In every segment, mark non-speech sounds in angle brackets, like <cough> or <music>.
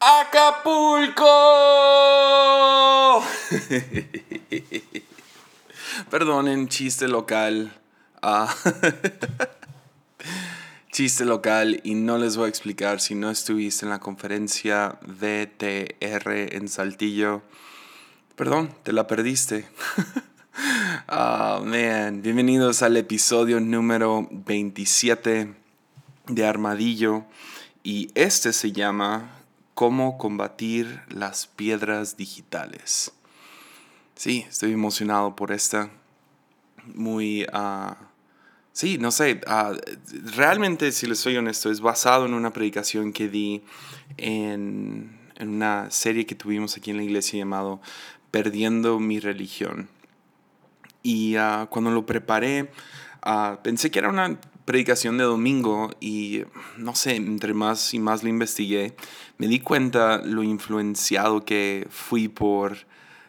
Acapulco. <laughs> Perdonen, chiste local. Ah, <laughs> chiste local y no les voy a explicar si no estuviste en la conferencia DTR en Saltillo. Perdón, te la perdiste. <laughs> oh. Bienvenidos al episodio número 27 de Armadillo. Y este se llama cómo combatir las piedras digitales. Sí, estoy emocionado por esta. Muy... Uh, sí, no sé, uh, realmente, si les soy honesto, es basado en una predicación que di en, en una serie que tuvimos aquí en la iglesia llamado Perdiendo mi religión. Y uh, cuando lo preparé, pensé que era una predicación de domingo y no sé, entre más y más lo investigué, me di cuenta lo influenciado que fui por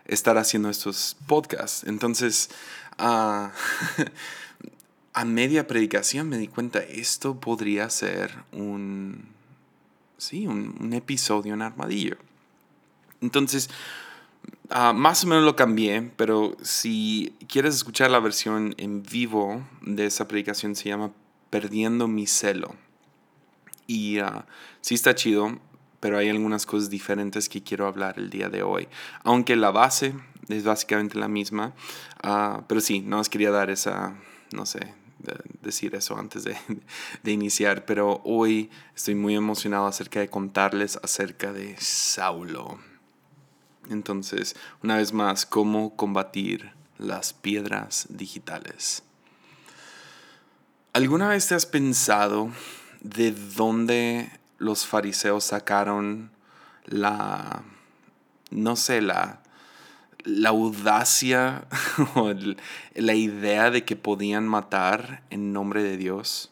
estar haciendo estos podcasts. Entonces, a <laughs> media predicación me di cuenta, esto podría ser un, sí, un, episodio en armadillo. Entonces, más o menos lo cambié, pero si quieres escuchar la versión en vivo de esa predicación se llama Perdiendo mi celo. Y uh, sí está chido, pero hay algunas cosas diferentes que quiero hablar el día de hoy. Aunque la base es básicamente la misma, uh, pero sí, no os quería dar esa, no sé, decir eso antes de, <laughs> de, iniciar, pero hoy estoy muy emocionado acerca de contarles acerca de Saulo. Entonces, una vez más, ¿cómo combatir las piedras digitales? ¿Alguna vez te has pensado de dónde los fariseos sacaron la, no sé, la, la audacia <laughs> o la idea de que podían matar en nombre de Dios?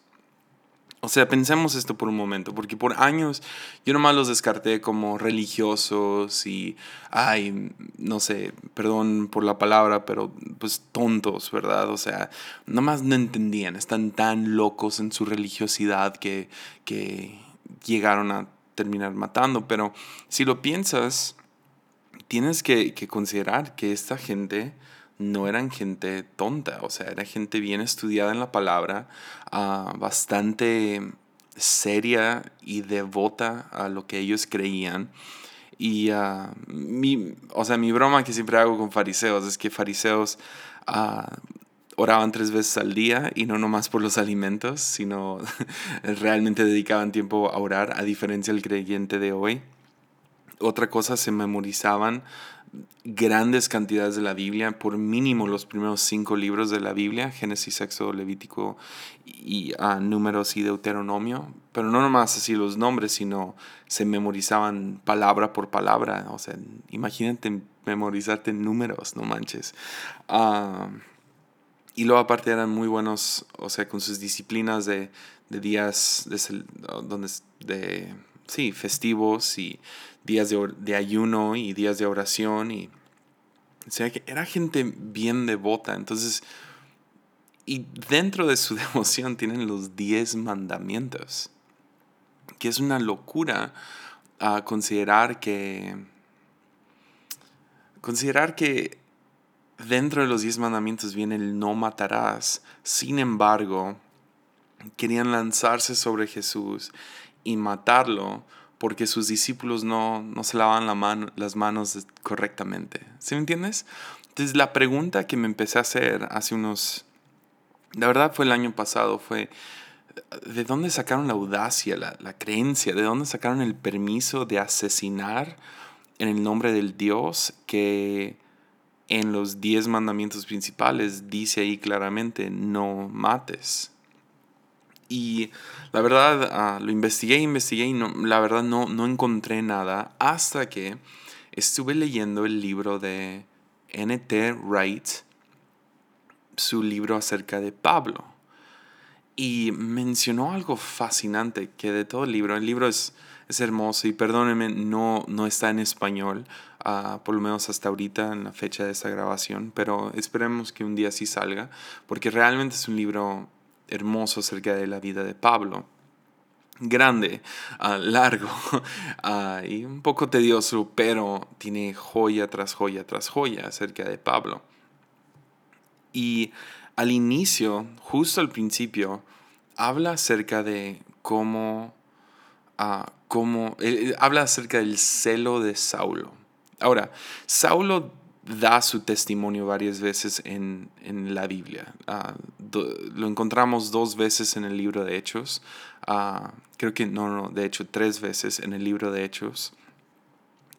O sea, pensemos esto por un momento, porque por años yo nomás los descarté como religiosos y, ay, no sé, perdón por la palabra, pero pues tontos, ¿verdad? O sea, nomás no entendían, están tan locos en su religiosidad que, que llegaron a terminar matando. Pero si lo piensas, tienes que, que considerar que esta gente no eran gente tonta, o sea, era gente bien estudiada en la palabra, ah, bastante seria y devota a lo que ellos creían. Y uh, mi, o sea, mi broma que siempre hago con fariseos es que fariseos uh, oraban tres veces al día y no nomás por los alimentos, sino <laughs> realmente dedicaban tiempo a orar, a diferencia del creyente de hoy. Otra cosa, se memorizaban grandes cantidades de la Biblia, por mínimo los primeros cinco libros de la Biblia, Génesis, Éxodo, Levítico y uh, Números y Deuteronomio, pero no nomás así los nombres, sino se memorizaban palabra por palabra, o sea, imagínate memorizarte números, no manches. Uh, y luego aparte eran muy buenos, o sea, con sus disciplinas de, de días de, donde, de, sí, festivos y días de, ayuno y días de oración. Y, o sea, que era gente bien devota. Entonces, y dentro de su <laughs> devoción tienen los diez mandamientos, que es una locura a considerar que, considerar que dentro de los diez mandamientos viene el no matarás. Sin embargo, querían lanzarse sobre Jesús y matarlo porque sus discípulos no, no se lavaban la mano, las manos correctamente. ¿Sí me entiendes? Entonces la pregunta que me empecé a hacer hace unos, la verdad fue el año pasado, fue, ¿de dónde sacaron la audacia, la, la creencia? ¿De dónde sacaron el permiso de asesinar en el nombre del Dios que en los diez mandamientos principales dice ahí claramente, no mates? Y la verdad, ah, lo investigué, investigué y no, la verdad no, no encontré nada hasta que estuve leyendo el libro de N.T. Wright, su libro acerca de Pablo. Y mencionó algo fascinante que de todo el libro, el libro es, es hermoso y perdónenme, no, no está en español, uh, por lo menos hasta ahorita en la fecha de esta grabación, pero esperemos que un día sí salga, porque realmente es un libro hermoso acerca de la vida de Pablo. grande, ah, largo <laughs> ah, y un poco tedioso, pero tiene joya tras joya tras joya acerca de Pablo. Y al inicio, justo al principio, habla acerca de cómo, uh, cómo habla acerca del celo de Saulo. Ahora, Saulo da su testimonio varias veces en, la Biblia. Ah, lo encontramos dos veces en el libro de Hechos. Ah, creo que no, no, de hecho tres veces en el libro de Hechos.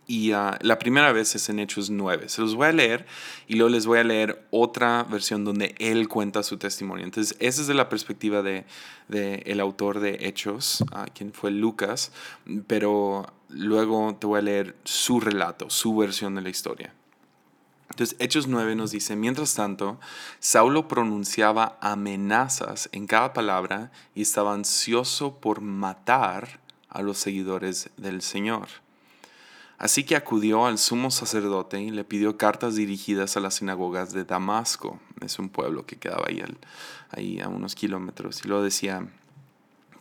Y ah, la primera vez es en Hechos 9. Se los voy a leer y luego les voy a leer otra versión donde él cuenta su testimonio. Entonces, esa es de la perspectiva de, el autor de Hechos, quien fue Lucas, pero luego te voy a leer su relato, su versión de la historia. Entonces, Hechos 9 nos dice, mientras tanto, Saulo pronunciaba amenazas en cada palabra y estaba ansioso por matar a los seguidores del Señor. Así que acudió al sumo sacerdote y le pidió cartas dirigidas a las sinagogas de Damasco. Es un pueblo que quedaba ahí, ahí a unos kilómetros. Y lo decía,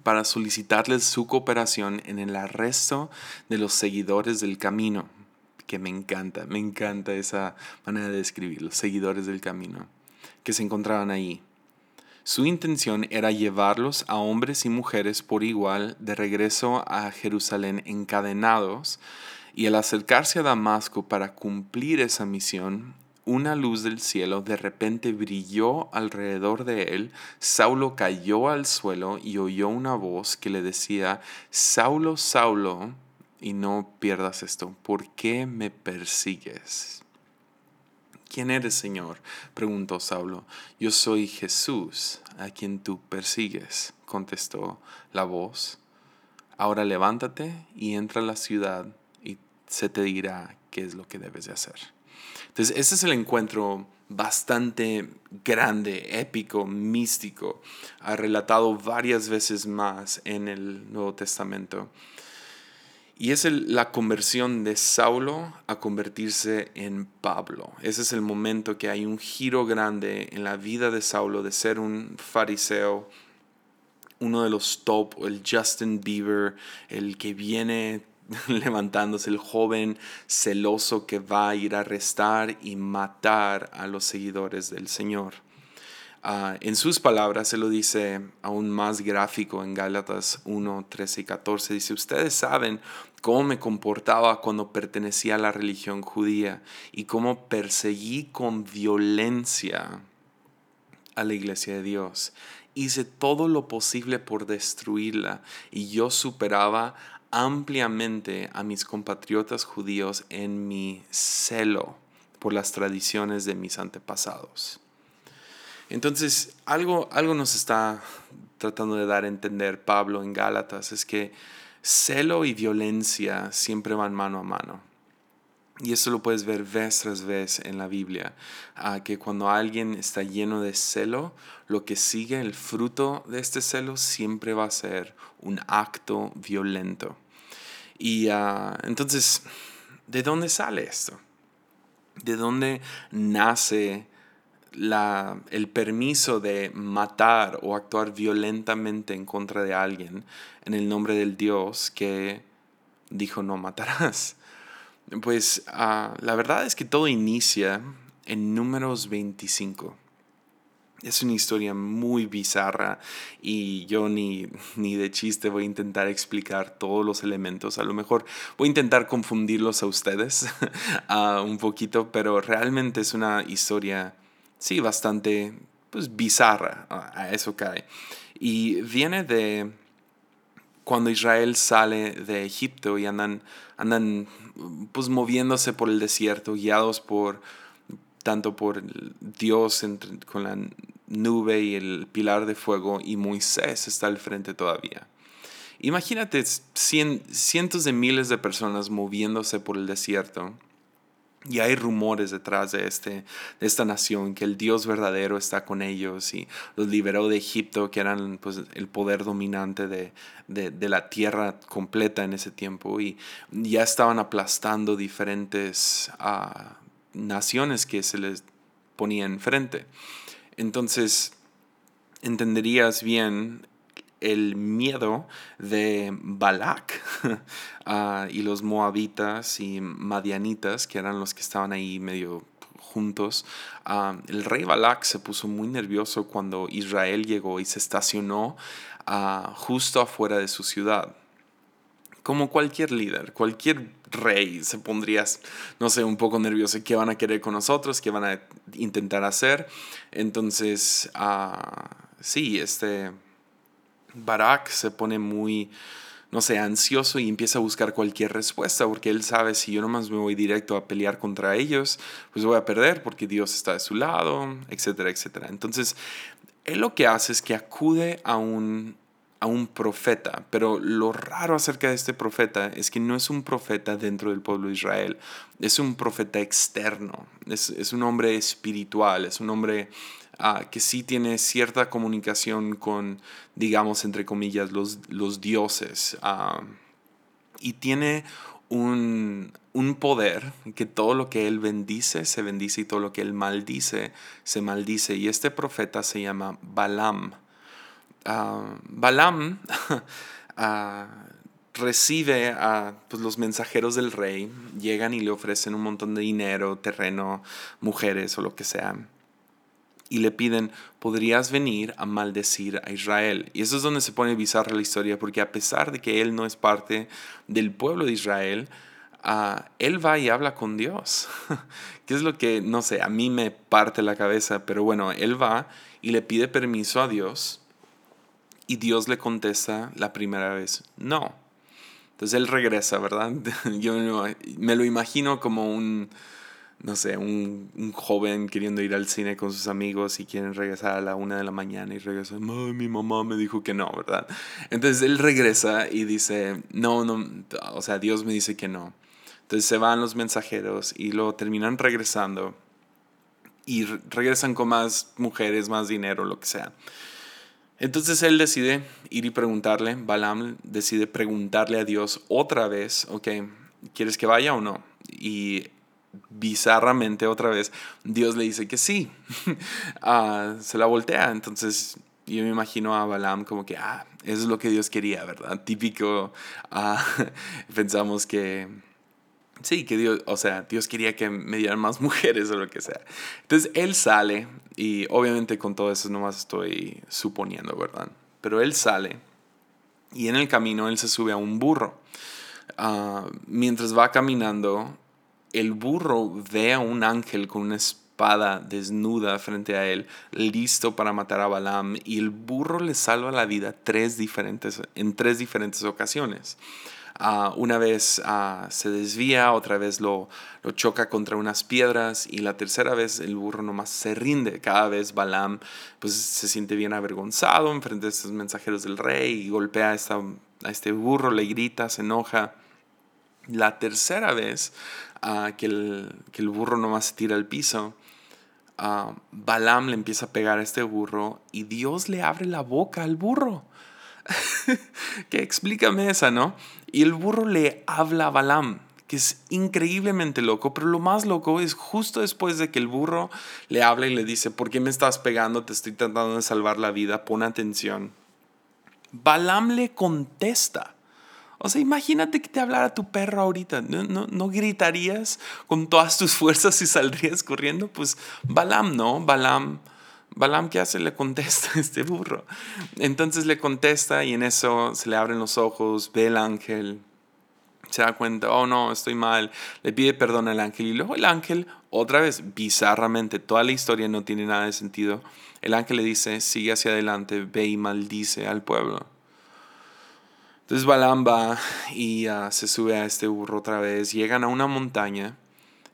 para solicitarles su cooperación en el arresto de los seguidores del camino que me encanta, me encanta esa manera de describir, los seguidores del camino, que se encontraban ahí. Su intención era llevarlos a hombres y mujeres por igual de regreso a Jerusalén encadenados, y al acercarse a Damasco para cumplir esa misión, una luz del cielo de repente brilló alrededor de él, Saulo cayó al suelo y oyó una voz que le decía, Saulo, Saulo, y no pierdas esto. ¿Por qué me persigues? ¿Quién eres, Señor? preguntó Saulo. Yo soy Jesús, a quien tú persigues, contestó la voz. Ahora levántate y entra a la ciudad y se te dirá qué es lo que debes de hacer. Entonces, ese es el encuentro bastante grande, épico, místico, ha relatado varias veces más en el Nuevo Testamento. Y es la conversión de Saulo a convertirse en Pablo. Ese es el momento que hay un giro grande en la vida de Saulo de ser un fariseo, uno de los top, el Justin Bieber, el que viene <laughs> levantándose, el joven celoso que va a ir a arrestar y matar a los seguidores del Señor. Ah, en sus palabras, se lo dice aún más gráfico en Gálatas 1, 13 y 14. Dice, ustedes saben cómo me comportaba cuando pertenecía a la religión judía y cómo perseguí con violencia a la iglesia de Dios. Hice todo lo posible por destruirla y yo superaba ampliamente a mis compatriotas judíos en mi celo por las tradiciones de mis antepasados. Entonces, algo, algo nos está tratando de dar a entender Pablo en Gálatas, es que celo y violencia siempre van mano a mano. Y eso lo puedes ver vez tras vez en la Biblia, que cuando alguien está lleno de celo, lo que sigue, el fruto de este celo, siempre va a ser un acto violento. Y ah, entonces, ¿de dónde sale esto? ¿De dónde nace la, el permiso de matar o actuar violentamente en contra de alguien en el nombre del Dios que dijo no matarás. Pues ah, la verdad es que todo inicia en números 25. Es una historia muy bizarra y yo ni, ni de chiste voy a intentar explicar todos los elementos. A lo mejor voy a intentar confundirlos a ustedes uh, <laughs> un poquito, pero realmente es una historia sí, bastante pues, bizarra, a eso cae. Y viene de cuando Israel sale de Egipto y andan, andan pues moviéndose por el desierto, guiados por tanto por Dios con la nube y el pilar de fuego, y Moisés está al frente todavía. Imagínate cientos de miles de personas moviéndose por el desierto y hay rumores detrás de, este, de esta nación que el Dios verdadero está con ellos y los liberó de Egipto, que eran pues, el poder dominante de, la tierra completa en ese tiempo. Y ya estaban aplastando diferentes ah, naciones que se les ponían enfrente. Entonces, entenderías bien el miedo de Balak <laughs> ah, y los moabitas y madianitas, que eran los que estaban ahí medio juntos. Ah, el rey Balak se puso muy nervioso cuando Israel llegó y se estacionó ah, justo afuera de su ciudad. Como cualquier líder, cualquier rey se pondría, no sé, un poco nervioso. ¿Qué van a querer con nosotros? ¿Qué van a intentar hacer? Entonces, sí, este Barak se pone muy, no sé, ansioso y empieza a buscar cualquier respuesta porque él sabe si yo nomás me voy directo a pelear contra ellos, pues voy a perder porque Dios está de su lado, etcétera, etcétera. Entonces, él lo que hace es que acude a un, a un profeta, pero lo raro acerca de este profeta es que no es un profeta dentro del pueblo de Israel, es un profeta externo, es, es un hombre espiritual, es un hombre Ah, que sí tiene cierta comunicación con, digamos, entre comillas, los, los dioses. Ah, y tiene un, un, poder que todo lo que él bendice, se bendice y todo lo que él maldice, se maldice. Y este profeta se llama Balaam. Uh, Balaam <laughs> recibe a pues, los mensajeros del rey, llegan y le ofrecen un montón de dinero, terreno, mujeres o lo que sea y le piden, podrías venir a maldecir a Israel. Y eso es donde se pone bizarra la historia, porque a pesar de que él no es parte del pueblo de Israel, uh, él va y habla con Dios. <laughs> que es lo que, no sé, a mí me parte la cabeza, pero bueno, él va y le pide permiso a Dios y Dios le contesta la primera vez, no. Entonces él regresa, ¿verdad? <laughs> Yo me lo imagino como un no sé, un, un, joven queriendo ir al cine con sus amigos y quieren regresar a la una de la mañana y regresa, mi mamá me dijo que no, ¿verdad? Entonces él regresa y dice, no, no, o sea, Dios me dice que no. Entonces se van los mensajeros y lo terminan regresando y regresan con más mujeres, más dinero, lo que sea. Entonces él decide ir y preguntarle, Balaam decide preguntarle a Dios otra vez, ok, ¿quieres que vaya o no? Y bizarramente otra vez, Dios le dice que sí. <laughs> Ah, se la voltea. Entonces yo me imagino a Balaam como que, ah, eso es lo que Dios quería, ¿verdad? <laughs> Típico, ah, <laughs> pensamos que, sí, que Dios, o sea, Dios quería que me dieran más mujeres o lo que sea. Entonces él sale y obviamente con todo eso nomás estoy suponiendo, ¿verdad? Pero él sale y en el camino él se sube a un burro. Ah, mientras va caminando, el burro ve a un ángel con una espada desnuda frente a él, listo para matar a Balaam, y el burro le salva la vida tres diferentes, en tres diferentes ocasiones. Ah, una vez ah, se desvía, otra vez lo, lo, choca contra unas piedras y la tercera vez el burro nomás se rinde. Cada vez Balaam pues, se siente bien avergonzado en frente a estos mensajeros del rey y golpea esta, a este burro, le grita, se enoja. La tercera vez que, el, que, el, burro nomás se tira al piso, uh, Balaam le empieza a pegar a este burro y Dios le abre la boca al burro. <laughs> que explícame esa, ¿no? Y el burro le habla a Balaam, que es increíblemente loco, pero lo más loco es justo después de que el burro le habla y le dice, ¿por qué me estás pegando? Te estoy tratando de salvar la vida, pon atención. Balaam le contesta o sea, imagínate que te hablara tu perro ahorita. ¿No, no, gritarías con todas tus fuerzas y saldrías corriendo? Pues Balam, ¿no? Balam, Balam, ¿qué hace? Le contesta a este burro. Entonces le contesta y en eso se le abren los ojos, ve el ángel, se da cuenta, oh no, estoy mal, le pide perdón al ángel y luego el ángel, otra vez, bizarramente, toda la historia no tiene nada de sentido, el ángel le dice, sigue hacia adelante, ve y maldice al pueblo. Entonces Balaam va y ah, se sube a este burro otra vez. Llegan a una montaña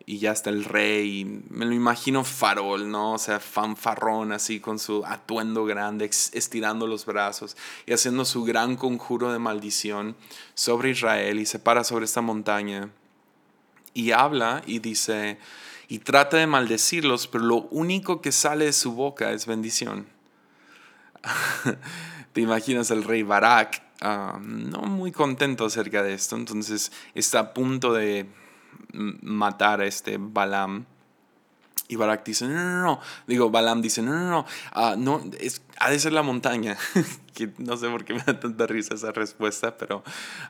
y ya está el rey. me lo imagino farol, ¿no? O sea, fanfarrón así con su atuendo grande, estirando los brazos y haciendo su gran conjuro de maldición sobre Israel y se para sobre esta montaña y habla y dice y trata de maldecirlos, pero lo único que sale de su boca es bendición. <laughs> Te imaginas el rey Barak Ah, no muy contento acerca de esto, entonces está a punto de matar a este Balaam. Y Barak dice, no, no, no, digo, Balaam dice, no, no, no, ah, no es, ha de ser la montaña, <laughs> que no sé por qué me da tanta risa esa respuesta, pero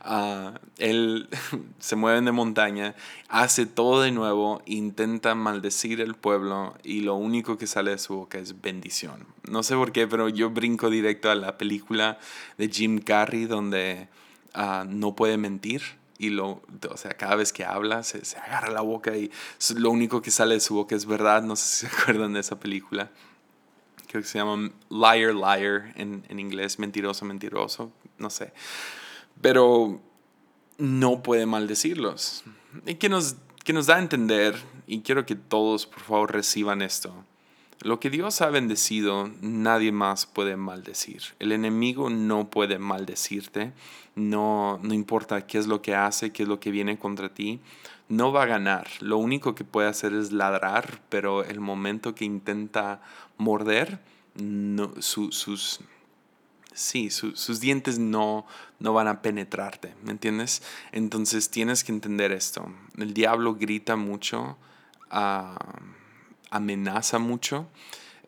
uh, él <laughs> se mueve de montaña, hace todo de nuevo, intenta maldecir el pueblo y lo único que sale de su boca es bendición. No sé por qué, pero yo brinco directo a la película de Jim Carrey donde uh, no puede mentir y lo, o sea, cada vez que habla se, se, agarra la boca y lo único que sale de su boca es verdad. No sé si se <laughs> acuerdan de esa película. Creo que se llama Liar, Liar en, en inglés, mentiroso, mentiroso, no sé. Pero no puede maldecirlos. Y que nos, que nos da a entender, y quiero que todos por favor reciban esto, lo que Dios ha bendecido, nadie más puede maldecir. El enemigo no puede maldecirte, no, no importa qué es lo que hace, qué es lo que viene contra ti, no va a ganar. Lo único que puede hacer es ladrar, pero el momento que intenta morder, no, sus, sí, sus dientes no, no van a penetrarte, ¿me entiendes? Entonces tienes que entender esto. El diablo grita mucho. a amenaza mucho,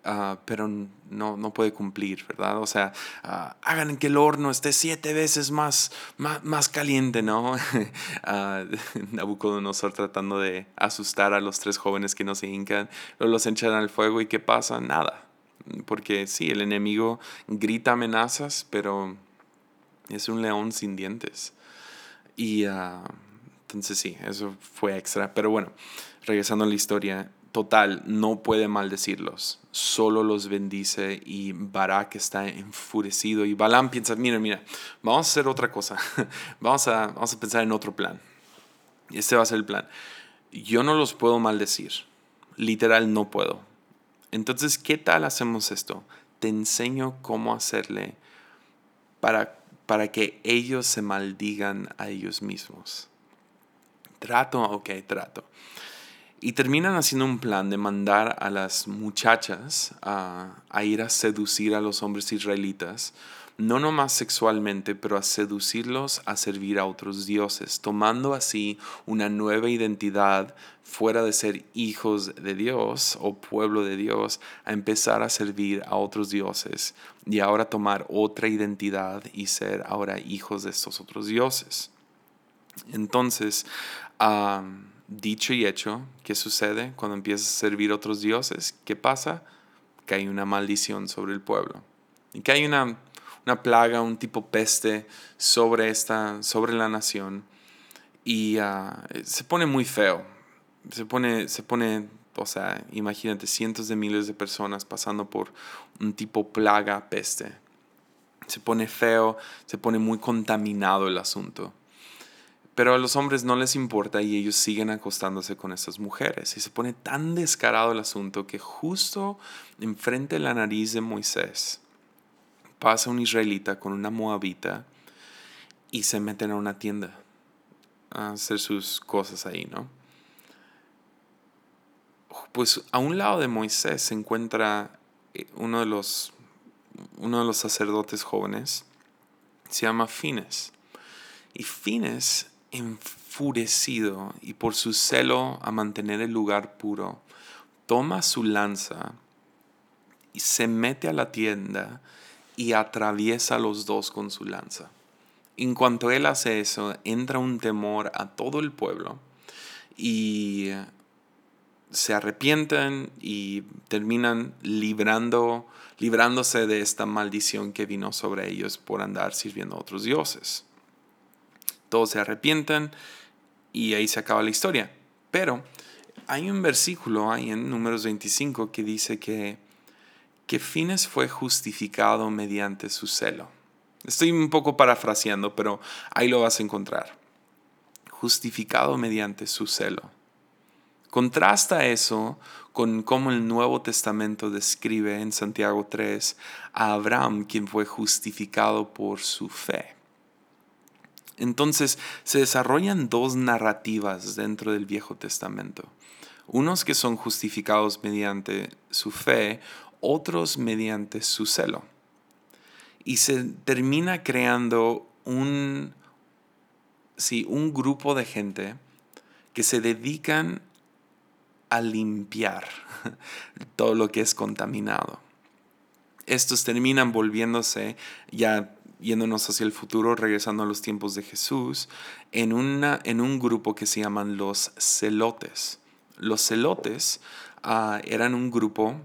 ah, pero no, no, puede cumplir, ¿verdad? O sea, uh, hagan que el horno esté siete veces más, más, más caliente, ¿no? uh, <laughs> <laughs> Nabucodonosor tratando de asustar a los tres jóvenes que no se hincan, los echan al fuego y ¿qué pasa? Nada. Porque sí, el enemigo grita amenazas, pero es un león sin dientes. Y entonces sí, eso fue extra. Pero bueno, regresando a la historia, total, no puede maldecirlos, solo los bendice y Barak está enfurecido y Balaam piensa, mira, mira, vamos a hacer otra cosa, <laughs> vamos a, vamos a pensar en otro plan. Este va a ser el plan. Yo no los puedo maldecir, literal no puedo. Entonces, ¿qué tal hacemos esto? Te enseño cómo hacerle para, para que ellos se maldigan a ellos mismos. Trato, ok, trato. Y terminan haciendo un plan de mandar a las muchachas a, ir a seducir a los hombres israelitas, no nomás sexualmente, pero a seducirlos a servir a otros dioses, tomando así una nueva identidad fuera de ser hijos de Dios o pueblo de Dios, a empezar a servir a otros dioses y ahora tomar otra identidad y ser ahora hijos de estos otros dioses. Entonces, dicho y hecho, ¿qué sucede cuando empiezas a servir a otros dioses? ¿Qué pasa? Que hay una maldición sobre el pueblo. Y que hay una, una plaga, un tipo peste sobre, esta, sobre la nación. Y ah, se pone muy feo. Se pone, se pone, o sea, imagínate, cientos de miles de personas pasando por un tipo plaga, peste. Se pone feo, se pone muy contaminado el asunto. Pero a los hombres no les importa y ellos siguen acostándose con estas mujeres. Y se pone tan descarado el asunto que justo enfrente de la nariz de Moisés pasa un israelita con una moabita y se meten a una tienda a hacer sus cosas ahí, ¿no? Pues a un lado de Moisés se encuentra eh, uno de los, uno de los sacerdotes jóvenes, se llama Fines. Y Fines enfurecido y por su celo a mantener el lugar puro, toma su lanza y se mete a la tienda y atraviesa a los dos con su lanza. En cuanto él hace eso, entra un temor a todo el pueblo y se arrepienten y terminan librando, librándose de esta maldición que vino sobre ellos por andar sirviendo a otros dioses todos se arrepientan y ahí se acaba la historia. Pero hay un versículo ahí en números 25 que dice que, que Fines fue justificado mediante su celo. Estoy un poco parafraseando, pero ahí lo vas a encontrar. Justificado mediante su celo. Contrasta eso con cómo el Nuevo Testamento describe en Santiago 3 a Abraham, quien fue justificado por su fe. Entonces se desarrollan dos narrativas dentro del Viejo Testamento. Unos que son justificados mediante su fe, otros mediante su celo. Y se termina creando un, sí, un grupo de gente que se dedican a limpiar <laughs> todo lo que es contaminado. Estos terminan volviéndose, ya yéndonos hacia el futuro, regresando a los tiempos de Jesús, en, una, en un grupo que se llaman los celotes. Los celotes ah, eran un grupo,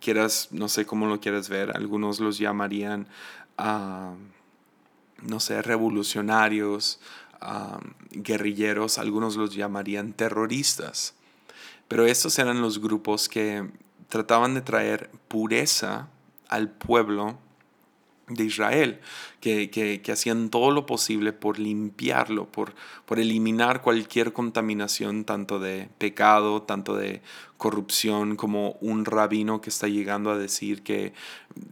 quieras, no sé cómo lo quieras ver, algunos los llamarían, ah, no sé, revolucionarios, ah, guerrilleros, algunos los llamarían terroristas. Pero estos eran los grupos que trataban de traer pureza al pueblo de Israel, que, hacían todo lo posible por limpiarlo, por, por eliminar cualquier contaminación, tanto de pecado, tanto de corrupción, como un rabino que está llegando a decir que,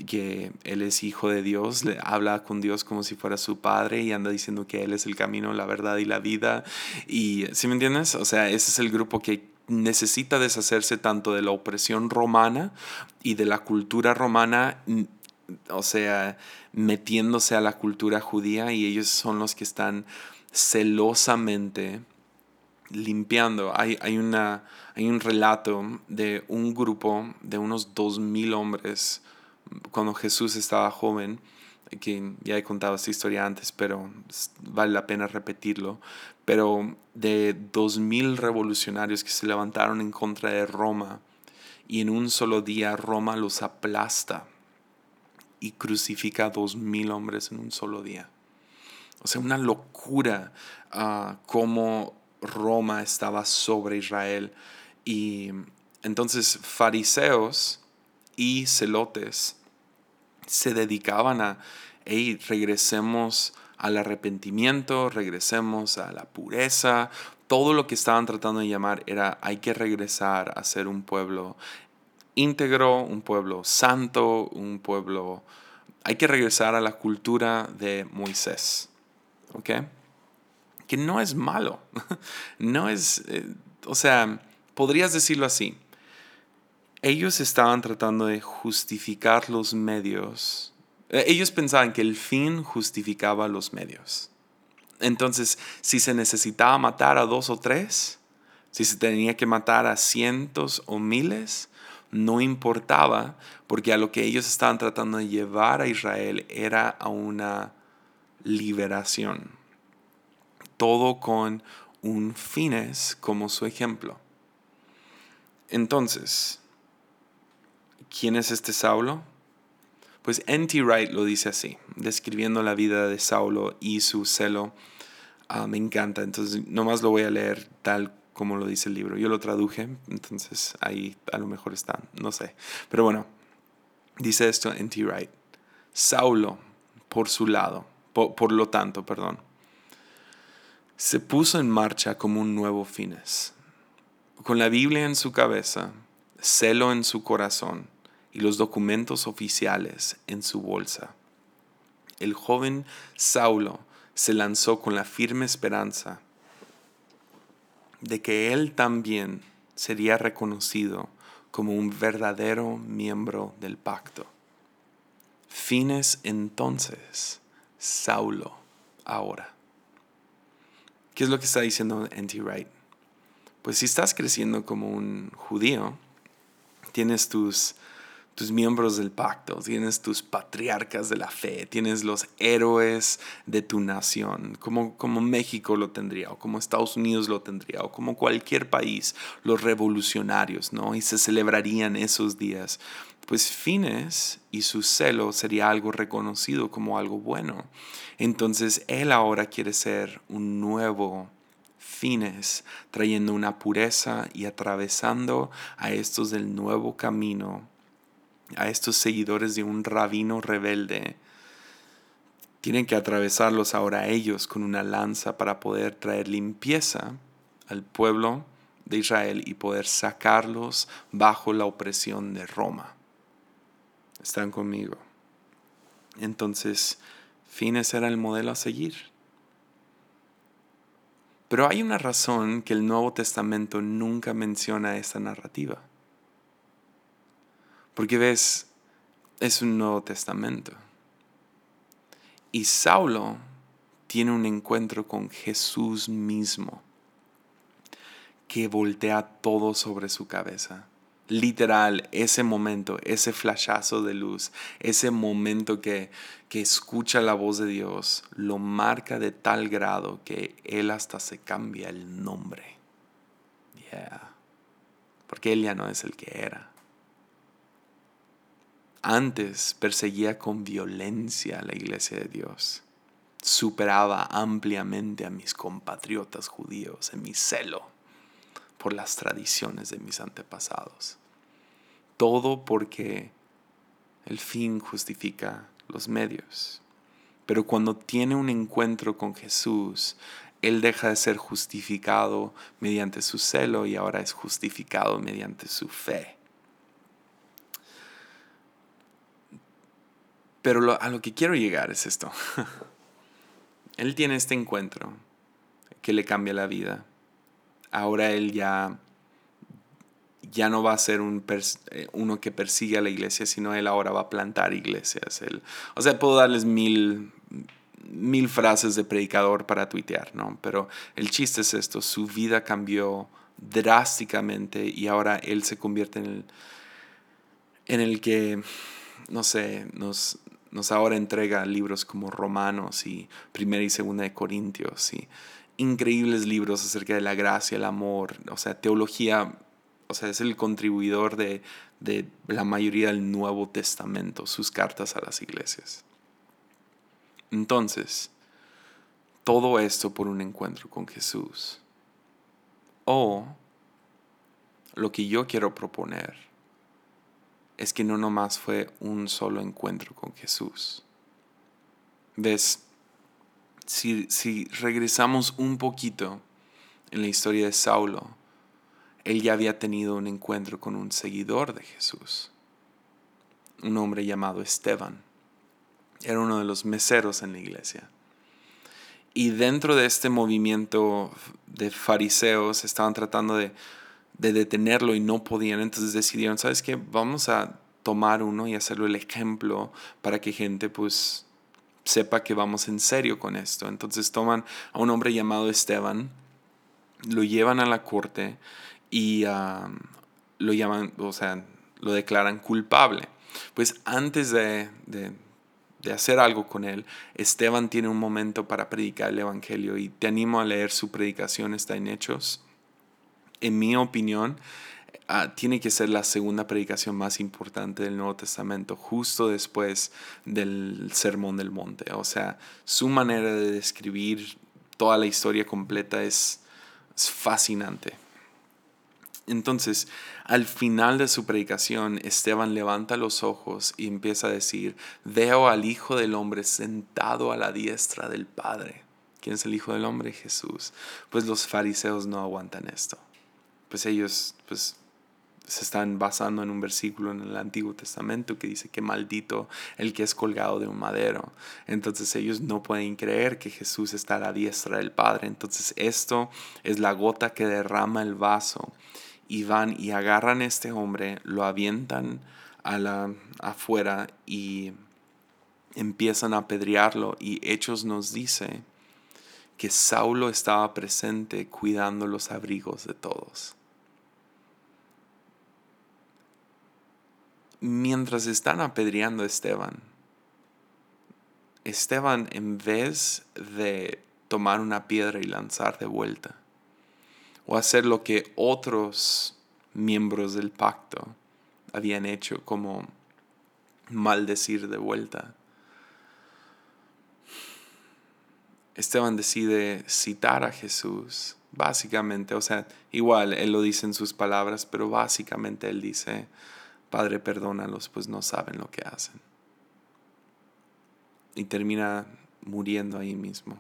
que él es hijo de Dios, le habla con Dios como si fuera su padre y anda diciendo que él es el camino, la verdad y la vida. Y, ¿sí me entiendes? O sea, ese es el grupo que necesita deshacerse tanto de la opresión romana y de la cultura romana o sea, metiéndose a la cultura judía y ellos son los que están celosamente limpiando. Hay, hay, una, hay un relato de un grupo de unos dos mil hombres cuando Jesús estaba joven, que ya he contado esta historia antes, pero vale la pena repetirlo, pero de dos mil revolucionarios que se levantaron en contra de Roma y en un solo día Roma los aplasta y crucifica a dos mil hombres en un solo día. O sea, una locura uh, cómo Roma estaba sobre Israel. Y entonces fariseos y celotes se dedicaban a, hey, regresemos al arrepentimiento, regresemos a la pureza. Todo lo que estaban tratando de llamar era, hay que regresar a ser un pueblo íntegro, un pueblo santo, un pueblo... Hay que regresar a la cultura de Moisés, ¿ok? Que no es malo, <laughs> no es, eh, o sea, podrías decirlo así. Ellos estaban tratando de justificar los medios. Eh, ellos pensaban que el fin justificaba los medios. Entonces, si se necesitaba matar a dos o tres, si se tenía que matar a cientos o miles, no importaba porque a lo que ellos estaban tratando de llevar a Israel era a una liberación. Todo con un fines como su ejemplo. Entonces, ¿quién es este Saulo? Pues N.T. Wright lo dice así, describiendo la vida de Saulo y su celo. Ah, me encanta, entonces nomás lo voy a leer tal como lo dice el libro. Yo lo traduje, entonces ahí a lo mejor está, no sé. Pero bueno, dice esto en T. Wright. Saulo, por su lado, por, lo tanto, perdón, se puso en marcha como un nuevo fines. Con la Biblia en su cabeza, celo en su corazón y los documentos oficiales en su bolsa. El joven Saulo se lanzó con la firme esperanza de que él también sería reconocido como un verdadero miembro del pacto. Fines entonces, Saulo ahora. ¿Qué es lo que está diciendo N.T. Wright? Pues si estás creciendo como un judío, tienes tus tus miembros del pacto, tienes tus patriarcas de la fe, tienes los héroes de tu nación, como, como México lo tendría, o como Estados Unidos lo tendría, o como cualquier país, los revolucionarios, ¿no? Y se celebrarían esos días. Pues Fines y su celo sería algo reconocido como algo bueno. Entonces él ahora quiere ser un nuevo fines, trayendo una pureza y atravesando a estos del nuevo camino a estos seguidores de un rabino rebelde. Tienen que atravesarlos ahora ellos con una lanza para poder traer limpieza al pueblo de Israel y poder sacarlos bajo la opresión de Roma. ¿Están conmigo? Entonces, Fines era el modelo a seguir. Pero hay una razón que el Nuevo Testamento nunca menciona esta narrativa. Porque ves, es un Nuevo Testamento. Y Saulo tiene un encuentro con Jesús mismo. que voltea todo sobre su cabeza. Literal, ese momento, ese flashazo de luz, ese momento que, que escucha la voz de Dios, lo marca de tal grado que él hasta se cambia el nombre. Yeah. Porque él ya no es el que era. Antes perseguía con violencia a la iglesia de Dios. Superaba ampliamente a mis compatriotas judíos en mi celo por las tradiciones de mis antepasados. Todo porque el fin justifica los medios. Pero cuando tiene un encuentro con Jesús, Él deja de ser justificado mediante su celo y ahora es justificado mediante su fe. Pero a lo que quiero llegar es esto. <laughs> él tiene este encuentro que le cambia la vida. Ahora él ya, ya no va a ser un eh, uno que persigue a la iglesia, sino él ahora va a plantar iglesias. Él, o sea, puedo darles mil, mil frases de predicador para tuitear, ¿no? Pero el chiste es esto, su vida cambió drásticamente y ahora él se convierte en el, en el que, no sé, nos, nos ahora entrega libros como Romanos y Primera y Segunda de Corintios y increíbles libros acerca de la gracia, el amor, o sea, teología, o sea, es el contribuidor de, de la mayoría del Nuevo Testamento, sus cartas a las iglesias. Entonces, todo esto por un encuentro con Jesús. O lo que yo quiero proponer es que no nomás fue un solo encuentro con Jesús. ¿Ves? Si, si regresamos un poquito en la historia de Saulo, él ya había tenido un encuentro con un seguidor de Jesús, un hombre llamado Esteban. Era uno de los meseros en la iglesia. Y dentro de este movimiento de fariseos estaban tratando de de detenerlo y no podían, entonces decidieron, ¿sabes qué? Vamos a tomar uno y hacerlo el ejemplo para que gente pues sepa que vamos en serio con esto. Entonces toman a un hombre llamado Esteban, lo llevan a la corte y lo llaman, o sea, lo declaran culpable. Pues antes de, de, de, hacer algo con él, Esteban tiene un momento para predicar el Evangelio y te animo a leer su predicación, está en Hechos en mi opinión, ah, tiene que ser la segunda predicación más importante del Nuevo Testamento, justo después del Sermón del Monte. O sea, su manera de describir toda la historia completa es, es fascinante. Entonces, al final de su predicación, Esteban levanta los ojos y empieza a decir, veo al Hijo del Hombre sentado a la diestra del Padre. ¿Quién es el Hijo del Hombre? Jesús. Pues los fariseos no aguantan esto pues ellos pues se están basando en un versículo en el Antiguo Testamento que dice que maldito el que es colgado de un madero. Entonces ellos no pueden creer que Jesús está a la diestra del Padre. Entonces esto es la gota que derrama el vaso. Y van y agarran a este hombre, lo avientan a la, afuera y empiezan a apedrearlo. Y Hechos nos dice que Saulo estaba presente cuidando los abrigos de todos. Mientras están apedreando a Esteban, Esteban en vez de tomar una piedra y lanzar de vuelta, o hacer lo que otros miembros del pacto habían hecho, como maldecir de vuelta, Esteban decide citar a Jesús, básicamente, o sea, igual él lo dice en sus palabras, pero básicamente él dice, Padre, perdónalos, pues no saben lo que hacen. Y termina muriendo ahí mismo.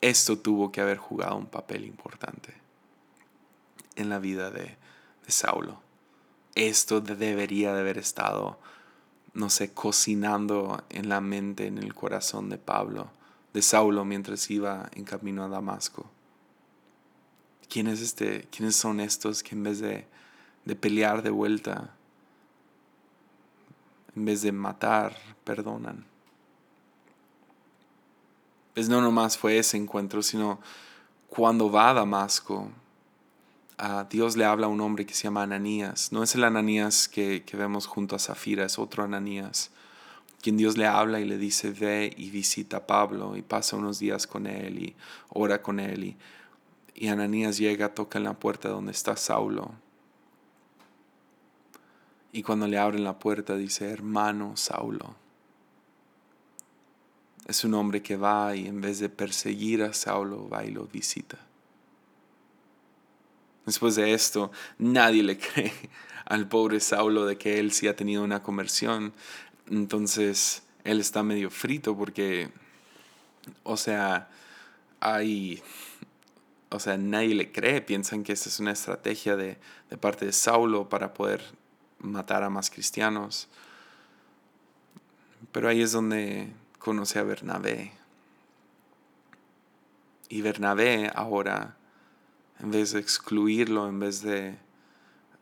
Esto tuvo que haber jugado un papel importante en la vida de, de Saulo. Esto debería de haber estado, no sé, cocinando en la mente, en el corazón de Pablo, de Saulo mientras iba en camino a Damasco. ¿Quién es este, ¿Quiénes son estos que en vez de de pelear de vuelta, en vez de matar, perdonan. Pues no nomás fue ese encuentro, sino cuando va a Damasco, Dios le habla a un hombre que se llama Ananías. No es el Ananías que, que vemos junto a Zafira, es otro Ananías quien Dios le habla y le dice, ve y visita a Pablo y pasa unos días con él y ora con él. Y, y Ananías llega, toca en la puerta donde está Saulo. Y cuando le abren la puerta dice, hermano Saulo. Es un hombre que va y en vez de perseguir a Saulo, va y lo visita. Después de esto, nadie le <laughs> cree al pobre Saulo de que él sí ha tenido una conversión. Entonces, él está medio frito porque, o sea, hay, o sea, nadie le cree, piensan que esta es una estrategia de, de parte de Saulo para poder matar a más cristianos. Pero ahí es donde conoce a Bernabé. Y Bernabé ahora, en vez de excluirlo, en vez de,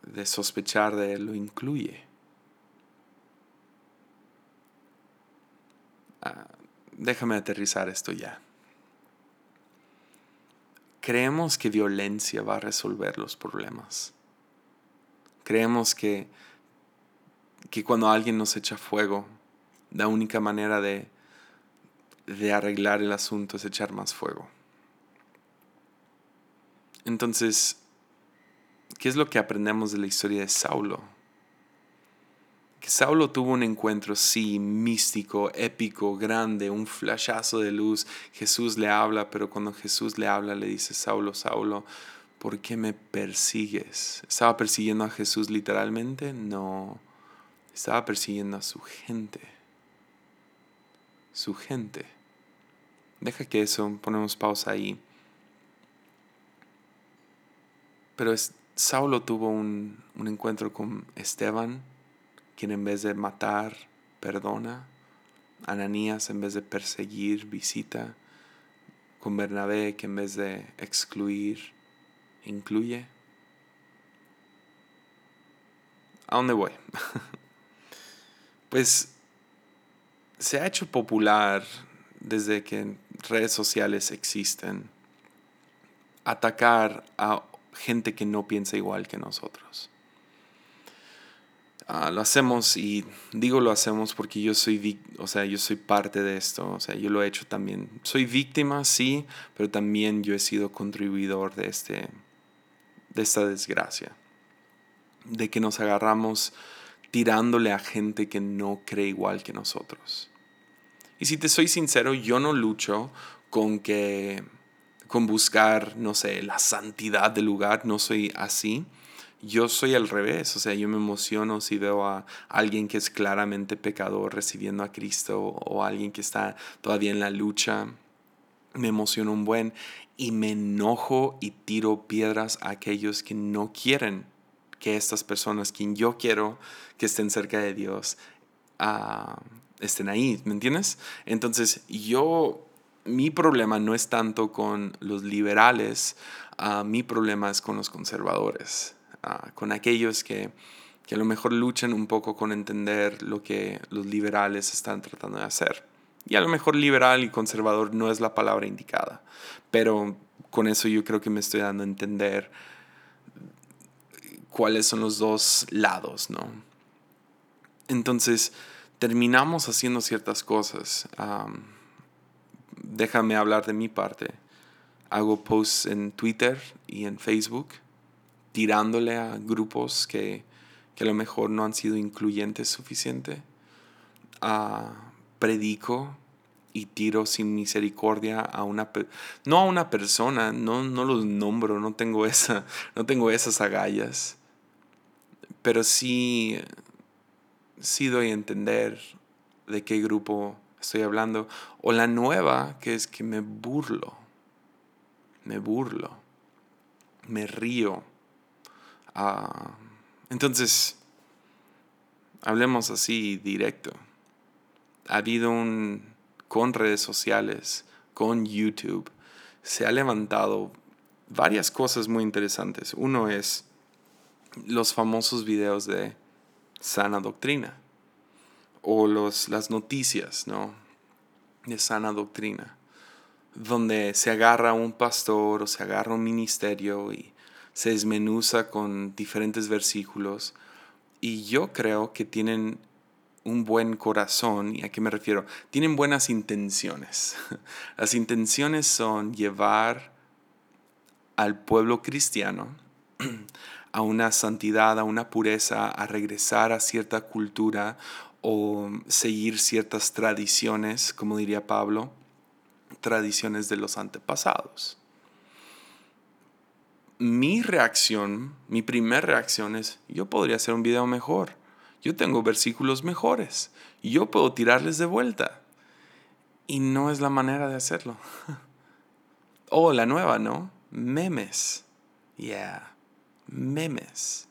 de sospechar de él, lo incluye. Ah, déjame aterrizar esto ya. Creemos que violencia va a resolver los problemas. Creemos que, que cuando alguien nos echa fuego, la única manera de, de arreglar el asunto es echar más fuego. Entonces, ¿qué es lo que aprendemos de la historia de Saulo? que Saulo tuvo un encuentro, sí, místico, épico, grande, un flashazo de luz. Jesús le habla, pero cuando Jesús le habla le dice, Saulo, Saulo, ¿por qué me persigues? ¿Estaba persiguiendo a Jesús literalmente? No, estaba persiguiendo a su gente. Su gente. Deja que eso, ponemos pausa ahí. Pero es, Saulo tuvo un, un encuentro con Esteban quien en vez de matar, perdona. Ananías en vez de perseguir, visita. Con Bernabé que en vez de excluir, incluye. ¿A dónde voy? <laughs> pues se ha hecho popular desde que redes sociales existen atacar a gente que no piensa igual que nosotros. Ah, lo hacemos y digo lo hacemos porque yo soy, o sea, yo soy parte de esto, o sea, yo lo he hecho también. Soy víctima, sí, pero también yo he sido contribuidor de, este, de esta desgracia, de que nos agarramos tirándole a gente que no cree igual que nosotros. Y si te soy sincero, yo no lucho con que con buscar, no sé, la santidad del lugar, no soy así yo soy al revés, o sea, yo me emociono si veo a alguien que es claramente pecador recibiendo a Cristo o alguien que está todavía en la lucha. Me emociono un buen y me enojo y tiro piedras a aquellos que no quieren que estas personas, quien yo quiero que estén cerca de Dios, ah, estén ahí, ¿me entiendes? Entonces yo, mi problema no es tanto con los liberales, uh, mi problema es con los conservadores con aquellos que, que a lo mejor luchan un poco con entender lo que los liberales están tratando de hacer. Y a lo mejor liberal y conservador no es la palabra indicada, pero con eso yo creo que me estoy dando a entender cuáles son los dos lados, ¿no? Entonces, terminamos haciendo ciertas cosas. déjame hablar de mi parte. Hago posts en Twitter y en Facebook tirándole a grupos que, a lo mejor no han sido incluyentes suficiente. Uh, predico y tiro sin misericordia a una no a una persona, no, no los nombro, no tengo esa, no tengo esas agallas. Pero sí, doy a entender de qué grupo estoy hablando. O la nueva, que es que me burlo. Me burlo. Me río Ah, entonces, hablemos así directo. Ha habido un, con redes sociales, con YouTube, se ha levantado varias cosas muy interesantes. Uno es los famosos videos de sana doctrina o los, las noticias ¿no? de sana doctrina, donde se agarra un pastor o se agarra un ministerio y se desmenuza con diferentes versículos y yo creo que tienen un buen corazón, ¿y a qué me refiero? Tienen buenas intenciones. <laughs> Las intenciones son llevar al pueblo cristiano a una santidad, a una pureza, a regresar a cierta cultura o seguir ciertas tradiciones, como diría Pablo, tradiciones de los antepasados. Mi reacción, mi primera reacción es, yo podría hacer un video mejor, yo tengo versículos mejores, yo puedo tirarles de vuelta. Y no es la manera de hacerlo. <laughs> oh, la nueva, ¿no? Memes. Yeah, memes.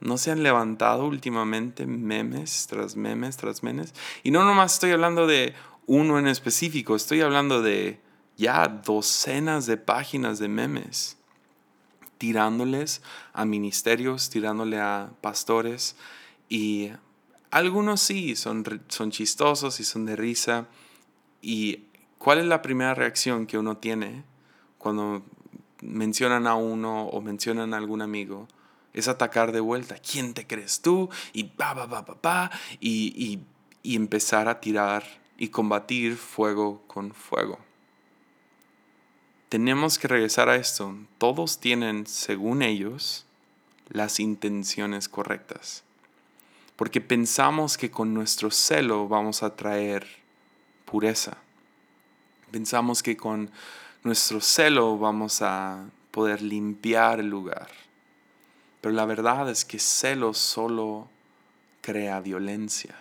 ¿No se han levantado últimamente memes tras memes tras memes? Y no nomás estoy hablando de uno en específico, estoy hablando de ya docenas de páginas de memes, tirándoles a ministerios, tirándole a pastores y algunos sí son, son chistosos y son de risa. ¿Y cuál es la primera reacción que uno tiene cuando mencionan a uno o mencionan a algún amigo? es atacar de vuelta. ¿Quién te crees tú? Y pa, pa, pa, pa, pa, y, y empezar a tirar y combatir fuego con fuego. Tenemos que regresar a esto. Todos tienen, según ellos, las intenciones correctas. Porque pensamos que con nuestro celo vamos a traer pureza. Pensamos que con nuestro celo vamos a poder limpiar el lugar. Pero la verdad es que celo solo crea violencia.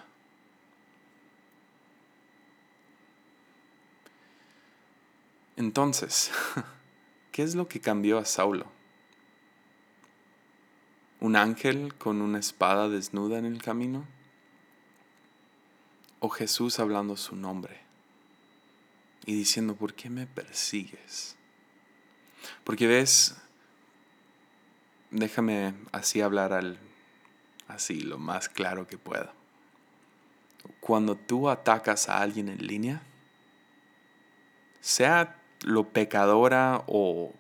Entonces, <laughs> ¿qué es lo que cambió a Saulo? ¿Un ángel con una espada desnuda en el camino? ¿O Jesús hablando su nombre y diciendo, ¿por qué me persigues? Porque ves, déjame así hablar al, así lo más claro que pueda. Cuando tú atacas a alguien en línea, sea lo pecadora o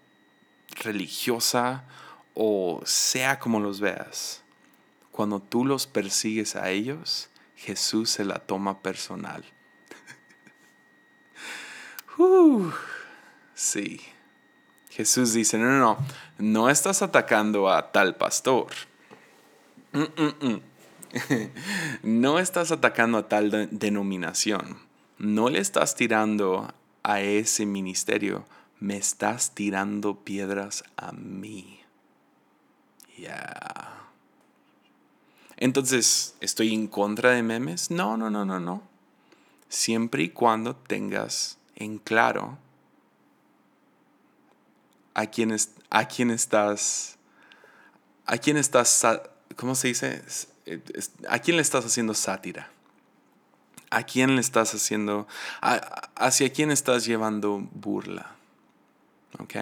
religiosa o sea como los veas, cuando tú los persigues a ellos, Jesús se la toma personal. Sí. Jesús dice, no, no, no, no estás atacando a tal pastor. Mm, mm, mm. <laughs> no estás atacando a tal denominación. No le estás tirando a ese ministerio. Me estás tirando piedras a mí. Ya. Entonces, ¿estoy en contra de memes? No, no, no, no, no. Siempre y cuando tengas en claro a quién, a quién estás, a quién estás, ¿cómo se dice? ¿A quién le estás haciendo sátira? ¿A quién le estás haciendo, hacia quién estás llevando burla? ¿Ok?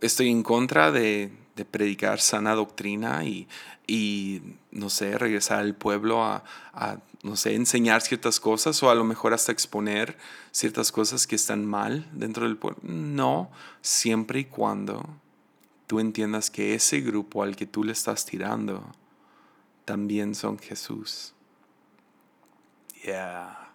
Estoy en contra de, predicar sana doctrina y, y, no sé, regresar al pueblo a, a no sé, enseñar ciertas cosas o a lo mejor hasta exponer ciertas cosas que están mal dentro del pueblo. No, siempre y cuando tú entiendas que ese grupo al que tú le estás tirando también son Jesús. Yeah.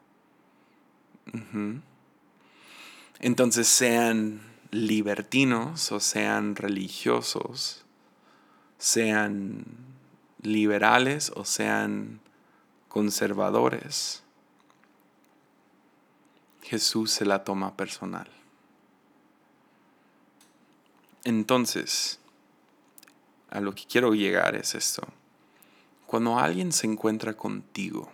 Entonces sean libertinos o sean religiosos, sean liberales o sean conservadores, Jesús se la toma personal. Entonces, a lo que quiero llegar es esto. Cuando alguien se encuentra contigo,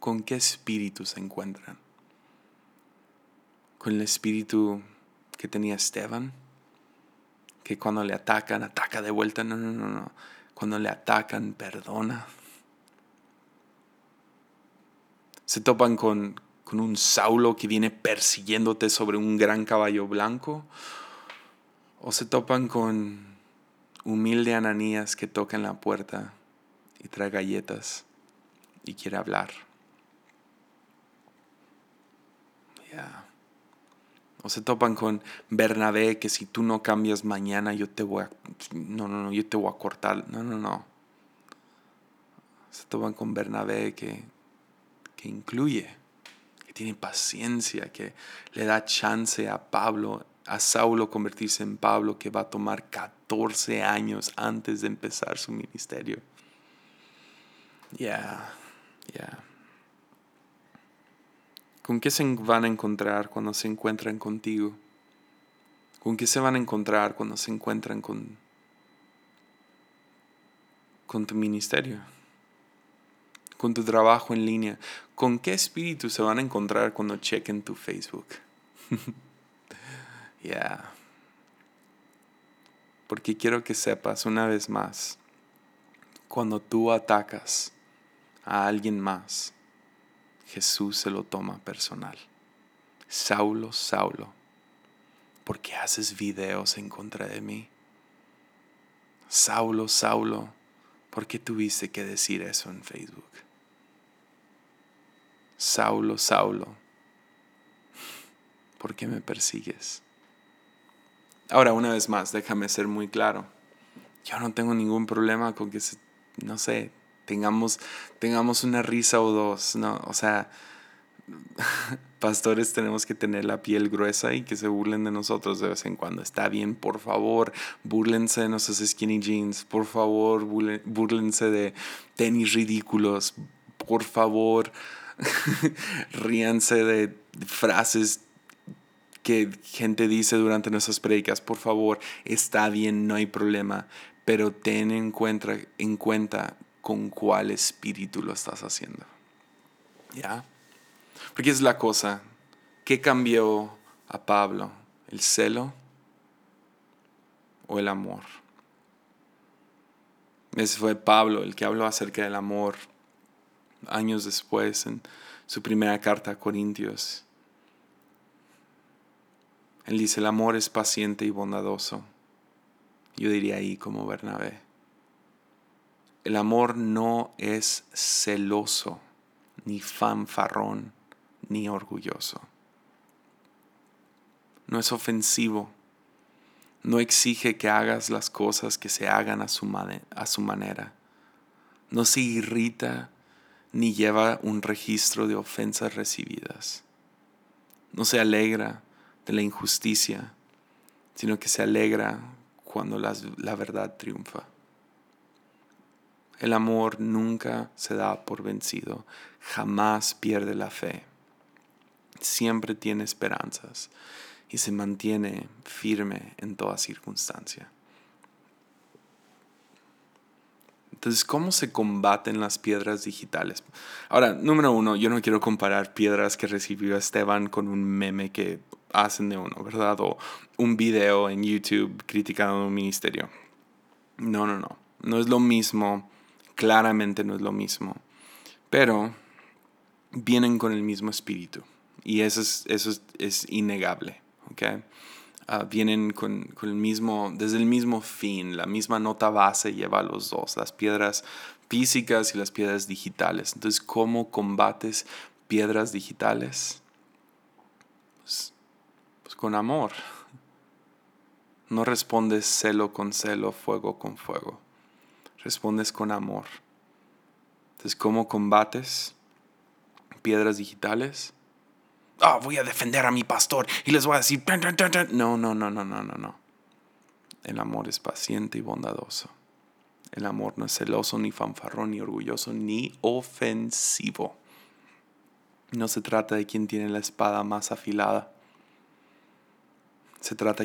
¿con qué espíritu se encuentran? ¿Con el espíritu que tenía Esteban? Que cuando le atacan, ataca de vuelta. No, no, no, no. Cuando le atacan, perdona. se topan con, un Saulo que viene persiguiéndote sobre un gran caballo blanco, o se topan con humilde Ananías que toca en la puerta y trae galletas y quiere hablar. O se topan con Bernabé que si tú no cambias mañana yo te voy a... No, no, no, yo te voy a cortar. No, no, no. Se topan con Bernabé que, que incluye, que tiene paciencia, que le da chance a Pablo, a Saulo convertirse en Pablo, que va a tomar 14 años antes de empezar su ministerio. Ya, ya. ¿Con qué se van a encontrar cuando se encuentran contigo? ¿Con qué se van a encontrar cuando se encuentran con, con tu ministerio? Con tu trabajo en línea. ¿Con qué espíritu se van a encontrar cuando chequen tu Facebook? <laughs> Ya. Porque quiero que sepas una vez más, cuando tú atacas a alguien más, Jesús se lo toma personal. Saulo, Saulo, ¿por qué haces videos en contra de mí? Saulo, Saulo, ¿por qué tuviste que decir eso en Facebook? Saulo, Saulo, ¿por qué me persigues? Ahora, una vez más, déjame ser muy claro. Yo no tengo ningún problema con que, no sé, tengamos, tengamos una risa o dos, ¿no? O sea, <laughs> pastores tenemos que tener la piel gruesa y que se burlen de nosotros de vez en cuando. Está bien, por favor, burlense de nuestros skinny jeans, por favor, burlense de tenis ridículos, por favor, <laughs> ríanse de frases que gente dice durante nuestras predicas, por favor, está bien, no hay problema, pero ten en cuenta, en cuenta con cuál espíritu lo estás haciendo. ¿Ya? Porque es la cosa, ¿qué cambió a Pablo? ¿El celo o el amor? Ese fue Pablo el que habló acerca del amor años después en su primera carta a Corintios. Él dice, el amor es paciente y bondadoso. Yo diría ahí como Bernabé. El amor no es celoso, ni fanfarrón, ni orgulloso. No es ofensivo. No exige que hagas las cosas que se hagan a su, a su manera. No se irrita ni lleva un registro de ofensas recibidas. No se alegra de la injusticia, sino que se alegra cuando la verdad triunfa. El amor nunca se da por vencido, jamás pierde la fe, siempre tiene esperanzas y se mantiene firme en toda circunstancia. Entonces, ¿cómo se combaten las piedras digitales? Ahora, número uno, yo no quiero comparar piedras que recibió Esteban con un meme que hacen de uno, ¿verdad? O un video en YouTube criticando un ministerio. No, no, no. No es lo mismo. Claramente no es lo mismo. Pero vienen con el mismo espíritu. Y eso es, eso es, innegable. Ah, vienen con, el mismo, desde el mismo fin, la misma nota base lleva a los dos, las piedras físicas y las piedras digitales. Entonces, ¿cómo combates piedras digitales? Pues, pues con amor. No respondes celo con celo, fuego con fuego. Respondes con amor. Entonces, ¿cómo combates piedras digitales? oh, voy a defender a mi pastor y les voy a decir, no, no, no, no, no, no, no. El amor es paciente y bondadoso. El amor no es celoso, ni fanfarrón, ni orgulloso, ni ofensivo. No se trata de quien tiene la espada más afilada. Se trata,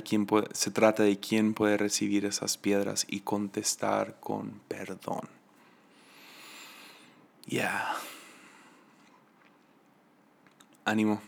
se trata de quién puede recibir esas piedras y contestar con perdón. Ya. Ánimo.